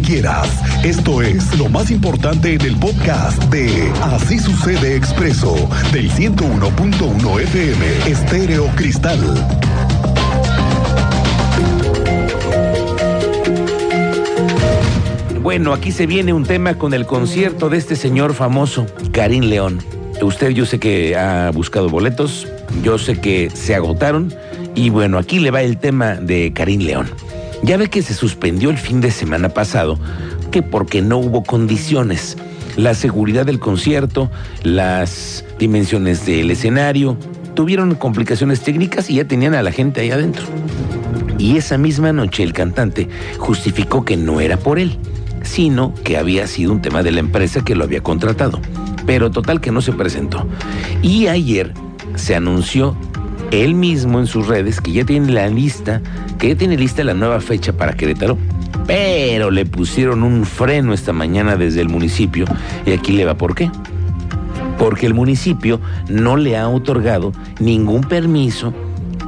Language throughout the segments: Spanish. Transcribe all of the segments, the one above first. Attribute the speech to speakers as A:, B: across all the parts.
A: quieras. Esto es lo más importante en el podcast de Así sucede expreso del 101.1 FM Estéreo Cristal.
B: Bueno, aquí se viene un tema con el concierto de este señor famoso, Karim León. Usted yo sé que ha buscado boletos, yo sé que se agotaron y bueno, aquí le va el tema de Karim León. Ya ve que se suspendió el fin de semana pasado, que porque no hubo condiciones. La seguridad del concierto, las dimensiones del escenario, tuvieron complicaciones técnicas y ya tenían a la gente ahí adentro. Y esa misma noche el cantante justificó que no era por él, sino que había sido un tema de la empresa que lo había contratado. Pero total que no se presentó. Y ayer se anunció él mismo en sus redes que ya tiene la lista, que ya tiene lista la nueva fecha para Querétaro, pero le pusieron un freno esta mañana desde el municipio y aquí le va por qué. Porque el municipio no le ha otorgado ningún permiso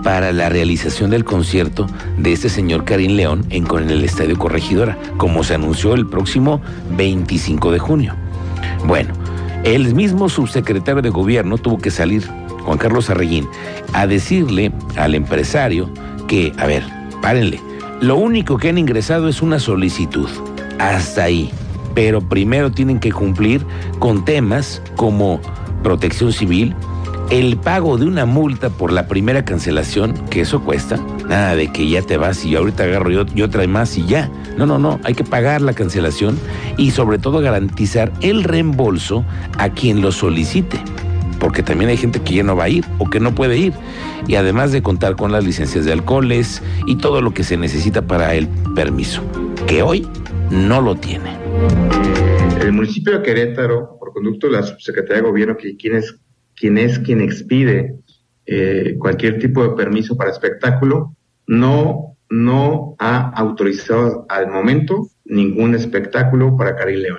B: para la realización del concierto de este señor Karim León en, con el Estadio Corregidora, como se anunció el próximo 25 de junio. Bueno, el mismo subsecretario de gobierno tuvo que salir Juan Carlos Arreguín, a decirle al empresario que, a ver, párenle, lo único que han ingresado es una solicitud, hasta ahí, pero primero tienen que cumplir con temas como protección civil, el pago de una multa por la primera cancelación, que eso cuesta, nada de que ya te vas y ahorita agarro yo, yo trae más y ya. No, no, no, hay que pagar la cancelación y sobre todo garantizar el reembolso a quien lo solicite porque también hay gente que ya no va a ir o que no puede ir. Y además de contar con las licencias de alcoholes y todo lo que se necesita para el permiso, que hoy no lo tiene.
C: El municipio de Querétaro, por conducto de la Subsecretaría de Gobierno, que quien es quien, expide eh, cualquier tipo de permiso para espectáculo, no, no ha autorizado al momento ningún espectáculo para Cari León.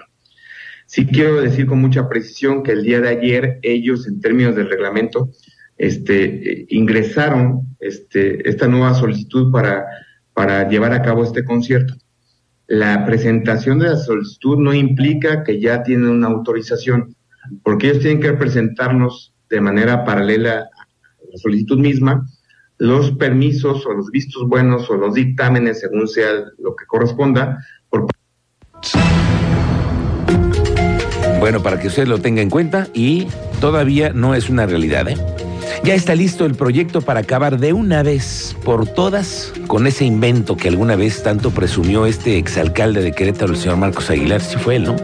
C: Sí quiero decir con mucha precisión que el día de ayer ellos, en términos del reglamento, este, ingresaron este, esta nueva solicitud para, para llevar a cabo este concierto. La presentación de la solicitud no implica que ya tienen una autorización, porque ellos tienen que presentarnos de manera paralela a la solicitud misma los permisos o los vistos buenos o los dictámenes, según sea lo que corresponda, por
B: bueno, para que usted lo tenga en cuenta y todavía no es una realidad, ¿eh? Ya está listo el proyecto para acabar de una vez por todas con ese invento que alguna vez tanto presumió este exalcalde de Querétaro, el señor Marcos Aguilar. Sí fue él, ¿no?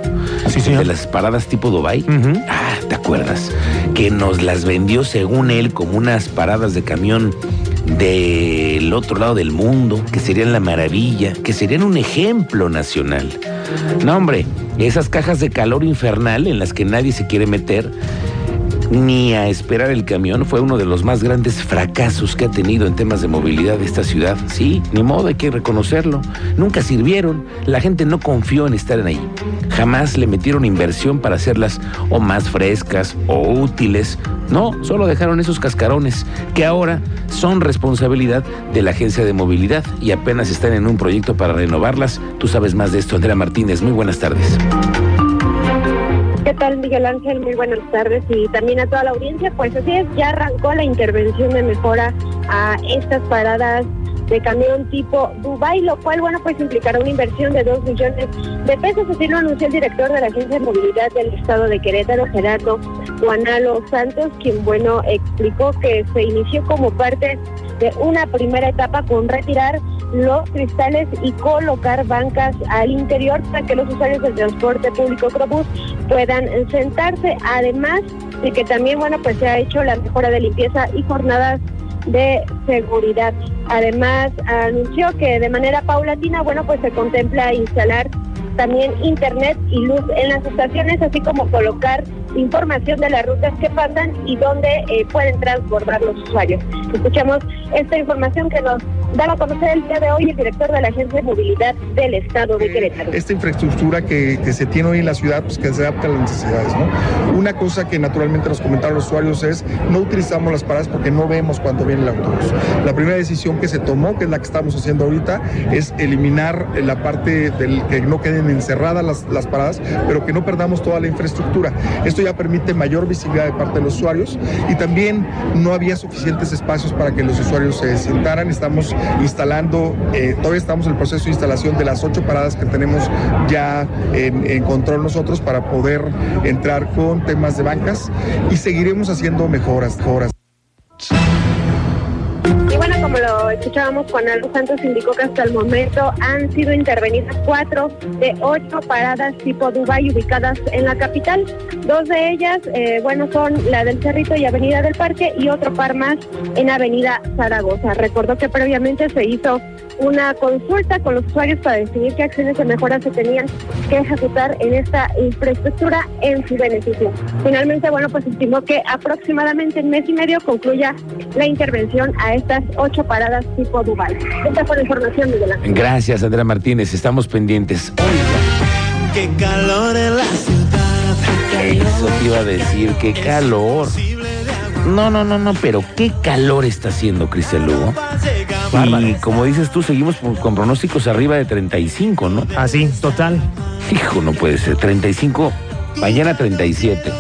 D: Sí, señor.
B: De las paradas tipo Dubai. Ah, ¿te acuerdas? Que nos las vendió según él como unas paradas de camión del otro lado del mundo, que serían la maravilla, que serían un ejemplo nacional. No, hombre, esas cajas de calor infernal en las que nadie se quiere meter ni a esperar el camión fue uno de los más grandes fracasos que ha tenido en temas de movilidad esta ciudad. Sí, ni modo, hay que reconocerlo. Nunca sirvieron, la gente no confió en estar ahí. Jamás le metieron inversión para hacerlas o más frescas o útiles. No, solo dejaron esos cascarones que ahora son responsabilidad de la agencia de movilidad y apenas están en un proyecto para renovarlas. Tú sabes más de esto, Andrea Martínez. Muy buenas tardes.
E: ¿Qué tal, Miguel Ángel? Muy buenas tardes y también a toda la audiencia. Pues así es, ya arrancó la intervención de mejora a estas paradas de camión tipo Dubai, lo cual, bueno, pues implicará una inversión de 2 millones de pesos. Así lo anunció el director de la Agencia de Movilidad del Estado de Querétaro, Gerardo Juanalo Santos, quien, bueno, explicó que se inició como parte de una primera etapa con retirar los cristales y colocar bancas al interior para que los usuarios del transporte público Crobús puedan sentarse. Además de que también, bueno, pues se ha hecho la mejora de limpieza y jornadas de seguridad. Además, anunció que de manera paulatina, bueno, pues se contempla instalar también internet y luz en las estaciones, así como colocar información de las rutas que pasan y dónde eh, pueden transbordar los usuarios. Escuchamos esta información que nos daba a conocer el día de hoy el director de la Agencia de Movilidad del Estado de Querétaro.
D: Esta infraestructura que, que se tiene hoy en la ciudad, pues que se adapta a las necesidades, ¿no? Una cosa que naturalmente nos comentaron los usuarios es no utilizamos las paradas porque no vemos cuando viene el autobús. La primera decisión que se tomó, que es la que estamos haciendo ahorita, es eliminar la parte del que no queden encerradas las, las paradas, pero que no perdamos toda la infraestructura. Esto ya permite mayor visibilidad de parte de los usuarios y también no había suficientes espacios para que los usuarios se sentaran. Estamos instalando, eh, todavía estamos en el proceso de instalación de las ocho paradas que tenemos ya en, en control nosotros para poder entrar con temas de bancas y seguiremos haciendo mejoras, mejoras.
E: Lo escuchábamos, Juan Aldo Santos indicó que hasta el momento han sido intervenidas cuatro de ocho paradas tipo Dubái ubicadas en la capital. Dos de ellas, eh, bueno, son la del Cerrito y Avenida del Parque y otro par más en Avenida Zaragoza. Recordó que previamente se hizo una consulta con los usuarios para definir qué acciones de mejora se tenían que ejecutar en esta infraestructura en su beneficio. Finalmente, bueno, pues estimó que aproximadamente en mes y medio concluya la intervención a estas ocho paradas tipo Dubai. Esta fue la información, Miguel Ángel.
B: Gracias, Andrea Martínez. Estamos pendientes.
F: Qué calor en la ciudad.
B: Eso te iba a decir, qué calor. No, no, no, no, pero qué calor está haciendo, Cristian Lugo. Y como dices tú, seguimos con, con pronósticos arriba de 35, ¿no?
G: Así, total.
B: Hijo, no puede ser. 35, mañana 37.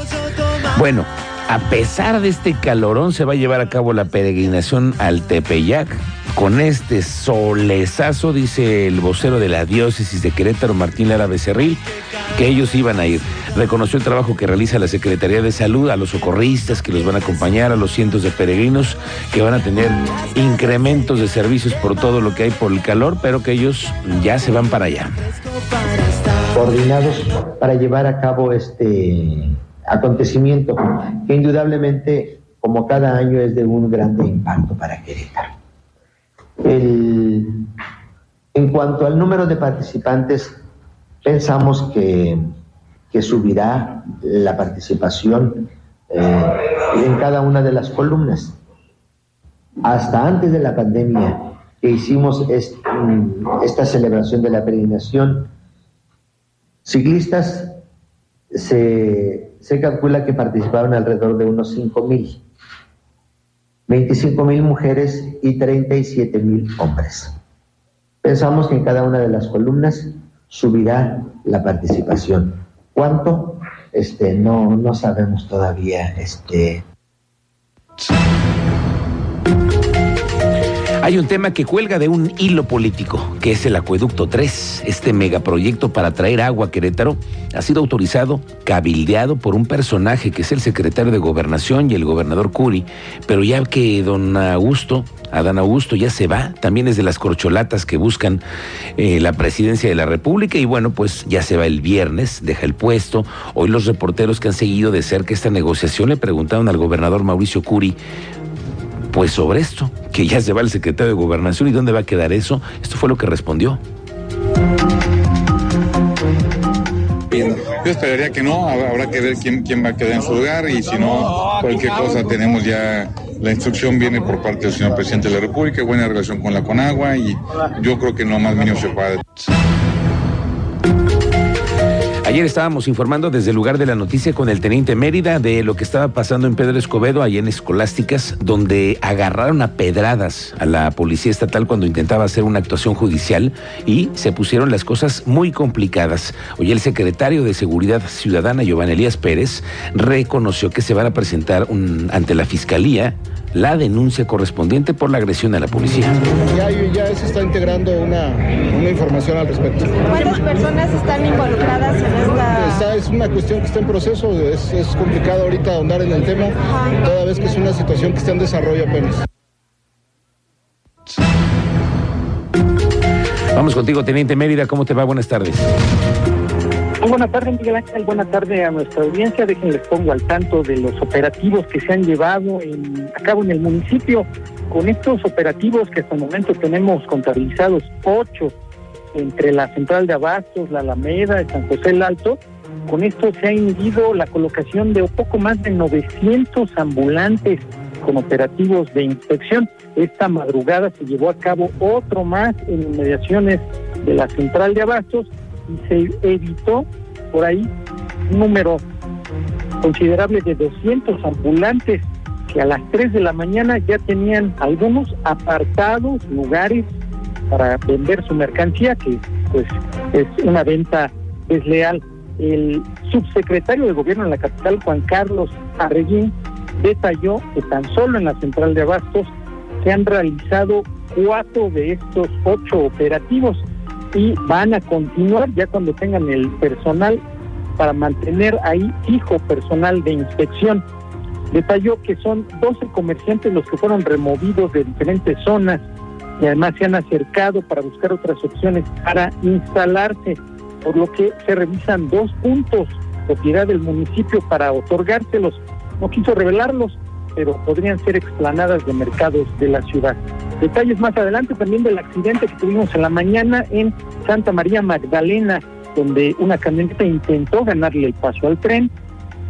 B: Bueno, a pesar de este calorón, se va a llevar a cabo la peregrinación al Tepeyac. Con este solezazo, dice el vocero de la diócesis de Querétaro, Martín Lara Becerril, que ellos iban a ir. Reconoció el trabajo que realiza la Secretaría de Salud, a los socorristas que los van a acompañar, a los cientos de peregrinos que van a tener incrementos de servicios por todo lo que hay por el calor, pero que ellos ya se van para allá.
H: coordinados para llevar a cabo este acontecimiento que indudablemente como cada año es de un grande impacto para Querétaro. El- en cuanto al número de participantes, pensamos que, que subirá la participación eh, en cada una de las columnas. Hasta antes de la pandemia que hicimos mm, esta celebración de la peregrinación, ciclistas se, se calcula que participaron alrededor de unos 5 mil. 25 mil mujeres y 37 mil hombres. Pensamos que en cada una de las columnas subirá la participación. ¿Cuánto? Este, no, no sabemos todavía. Este,
B: Hay un tema que cuelga de un hilo político, que es el Acueducto 3. Este megaproyecto para traer agua a Querétaro ha sido autorizado, cabildeado por un personaje que es el secretario de Gobernación y el gobernador Curi, pero ya que don Augusto, Adán Augusto ya se va, también es de las corcholatas que buscan eh, la presidencia de la República y bueno, pues ya se va el viernes, deja el puesto. Hoy los reporteros que han seguido de cerca esta negociación le preguntaron al gobernador Mauricio Curi, pues sobre esto, que ya se va el secretario de Gobernación y dónde va a quedar eso. Esto fue lo que respondió.
I: Yo esperaría que no, habrá que ver quién, quién va a quedar en su lugar y si no, cualquier cosa tenemos ya, la instrucción viene por parte del señor presidente de la República, buena relación con la Conagua y yo creo que no más mínimo se puede.
B: Ayer estábamos informando desde el lugar de la noticia con el teniente Mérida de lo que estaba pasando en Pedro Escobedo, allá en Escolásticas, donde agarraron a pedradas a la policía estatal cuando intentaba hacer una actuación judicial y se pusieron las cosas muy complicadas. Hoy el secretario de Seguridad Ciudadana, Giovanni Elías Pérez, reconoció que se van a presentar ante la fiscalía la denuncia correspondiente por la agresión a la policía.
D: Ya, ya se está integrando una, una información al respecto.
E: ¿Cuántas personas están involucradas en esta?
D: Esta es una cuestión que está en proceso, es, es complicado ahorita ahondar en el tema, toda vez que es una situación que está en desarrollo apenas.
B: Vamos contigo, teniente Mérida, ¿cómo te va? Buenas tardes.
J: Buenas tardes, Miguel Ángel. Buenas tardes a nuestra audiencia. Déjenles pongo al tanto de los operativos que se han llevado a cabo en el municipio. Con estos operativos que hasta el momento tenemos contabilizados ocho entre la central de Abastos, la Alameda, y San José el Alto, con esto se ha inhibido la colocación de poco más de 900 ambulantes con operativos de inspección. Esta madrugada se llevó a cabo otro más en inmediaciones de la central de abastos y se evitó por ahí un número considerable de 200 ambulantes que a las 3 de la mañana ya tenían algunos apartados lugares para vender su mercancía, que pues es una venta desleal. El subsecretario de gobierno en la capital, Juan Carlos Arreguín, detalló que tan solo en la central de abastos se han realizado cuatro de estos ocho operativos y van a continuar ya cuando tengan el personal para mantener ahí fijo personal de inspección. Detalló que son 12 comerciantes los que fueron removidos de diferentes zonas y además se han acercado para buscar otras opciones para instalarse, por lo que se revisan dos puntos propiedad del municipio para otorgárselos. No quiso revelarlos, pero podrían ser explanadas de mercados de la ciudad. Detalles más adelante también del accidente que tuvimos en la mañana en Santa María Magdalena, donde una camioneta intentó ganarle el paso al tren,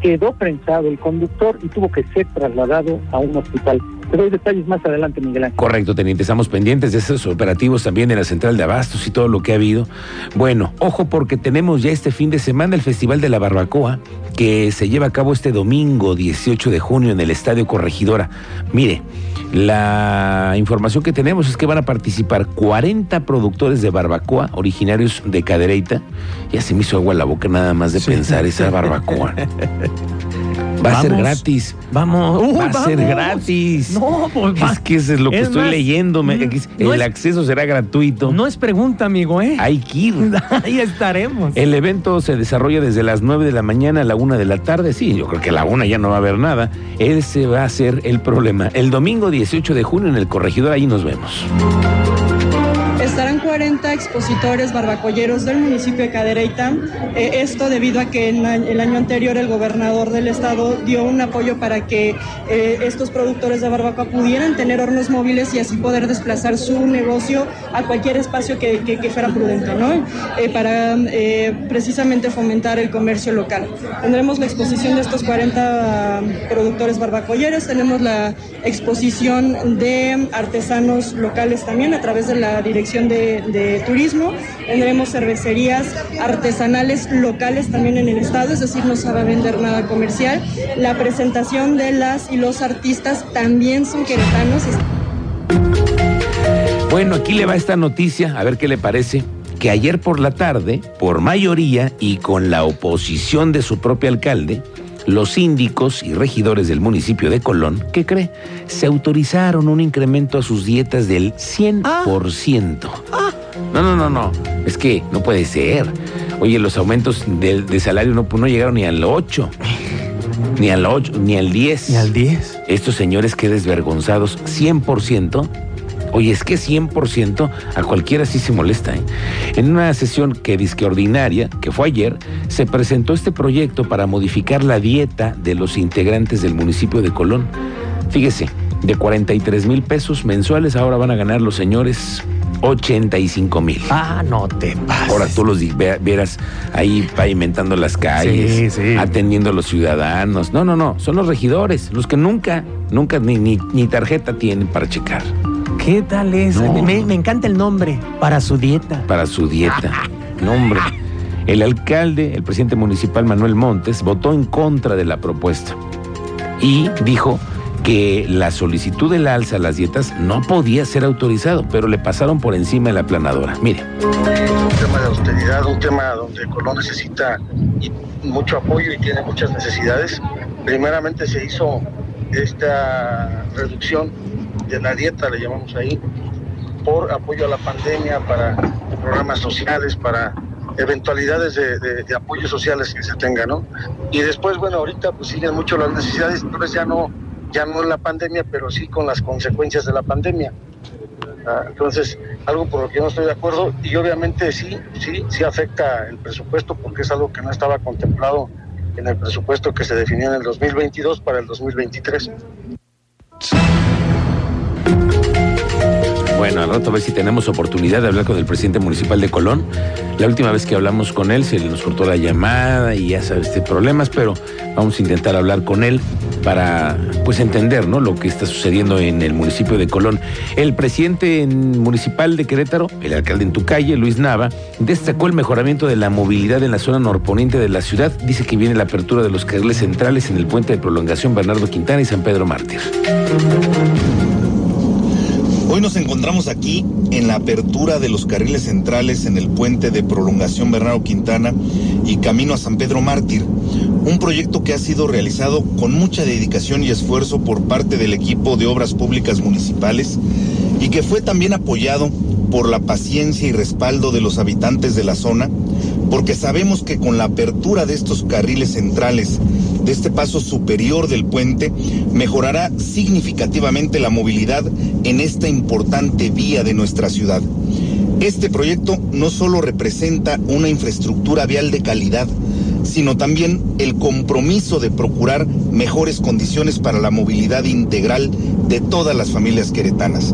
J: quedó prensado el conductor y tuvo que ser trasladado a un hospital. Te doy detalles más adelante, Miguel Ángel.
B: Correcto, teniente. Estamos pendientes de esos operativos también en la central de Abastos y todo lo que ha habido. Bueno, ojo porque tenemos ya este fin de semana el Festival de la Barbacoa que se lleva a cabo este domingo 18 de junio en el Estadio Corregidora. Mire, la información que tenemos es que van a participar 40 productores de barbacoa originarios de Cadereyta. Ya se me hizo agua la boca nada más de pensar esa barbacoa. Va a ser gratis.
G: Vamos. Uh,
B: Va a ser gratis.
G: No, pues va-
B: Es que eso es lo que
G: Es
B: estoy
G: más,
B: leyendo. me-
G: mm,
B: que es-
G: no
B: el
G: es-
B: acceso será gratuito.
G: No es pregunta, amigo, ¿eh?
B: Hay que ir.
G: Ahí estaremos.
B: El evento se desarrolla desde las 9 de la mañana a la 1 de la tarde. Sí, yo creo que a la 1 ya no va a haber nada. Ese va a ser el problema. El domingo 18 de junio en el corregidor, ahí nos vemos.
K: Estarán 40 expositores barbacolleros del municipio de Cadereyta. Eh, esto debido a que el año anterior el gobernador del estado dio un apoyo para que eh, estos productores de barbacoa pudieran tener hornos móviles y así poder desplazar su negocio a cualquier espacio que, fuera prudente, ¿no? Eh, para precisamente fomentar el comercio local. Tendremos la exposición de estos 40 productores barbacolleros, tenemos la exposición de artesanos locales también a través de la Dirección de, de Turismo. Tendremos cervecerías artesanales locales también en el estado, es decir, no se va a vender nada comercial. La presentación de las y los artistas también son queretanos.
B: Bueno, aquí le va esta noticia, a ver qué le parece. Que ayer por la tarde, por mayoría y con la oposición de su propio alcalde, los síndicos y regidores del municipio de Colón, ¿qué cree? Se autorizaron un incremento a sus dietas del 100%. No, no, no, no. Es que no puede ser. Oye, los aumentos de, de salario no, no llegaron ni al 8. Ni al 8, ni al 10. Ni al
G: 10.
B: Estos señores que desvergonzados, 100%. Oye, es que 100% a cualquiera sí se molesta. ¿eh? En una sesión que disque ordinaria, que fue ayer, se presentó este proyecto para modificar la dieta de los integrantes del municipio de Colón. Fíjese, de 43 mil pesos mensuales ahora van a ganar los señores 85 mil.
G: Ah, no te pases.
B: Ahora tú los verás ahí pavimentando las calles,
G: Sí, sí.
B: atendiendo a los ciudadanos. No, no, no, son los regidores, los que nunca, nunca ni, ni, ni tarjeta tienen para checar,
G: ¿Qué tal es?
B: No.
G: Me, me encanta el nombre. Para su dieta.
B: para su dieta. No, hombre. El alcalde, el presidente municipal Manuel Montes, votó en contra de la propuesta y dijo que la solicitud del alza a las dietas no podía ser autorizado, pero le pasaron por encima de la planadora. Mire.
L: un tema de austeridad, un tema donde Colón necesita mucho apoyo y tiene muchas necesidades. Primeramente se hizo esta reducción de la dieta, le llamamos ahí, por apoyo a la pandemia, para programas sociales, para eventualidades de, de- de apoyos sociales que se tengan, ¿no? Y después, bueno, ahorita pues siguen mucho las necesidades, entonces ya no, ya no en la pandemia, pero sí con las consecuencias de la pandemia. Ah, Entonces, algo por lo que no estoy de acuerdo y obviamente sí, sí, sí afecta el presupuesto porque es algo que no estaba contemplado en el presupuesto que se definió en el 2022 para el 2023.
B: Bueno, al rato a ver si tenemos oportunidad de hablar con el presidente municipal de Colón. La última vez que hablamos con él se nos cortó la llamada y ya sabes, este, problemas, pero vamos a intentar hablar con él para pues entender ¿no? lo que está sucediendo en el municipio de Colón. El presidente en- municipal de Querétaro, el alcalde en tu calle, Luis Nava, destacó el mejoramiento de la movilidad en la zona norponiente de la ciudad. Dice que viene la apertura de los carriles centrales en el puente de prolongación Bernardo Quintana y San Pedro Mártir.
M: Hoy nos encontramos aquí en la apertura de los carriles centrales en el puente de prolongación Bernardo Quintana y camino a San Pedro Mártir. Un proyecto que ha sido realizado con mucha dedicación y esfuerzo por parte del equipo de obras públicas municipales y que fue también apoyado por la paciencia y respaldo de los habitantes de la zona, porque sabemos que con la apertura de estos carriles centrales, de este paso superior del puente, mejorará significativamente la movilidad en esta importante vía de nuestra ciudad. Este proyecto no solo representa una infraestructura vial de calidad, sino también el compromiso de procurar mejores condiciones para la movilidad integral de todas las familias queretanas.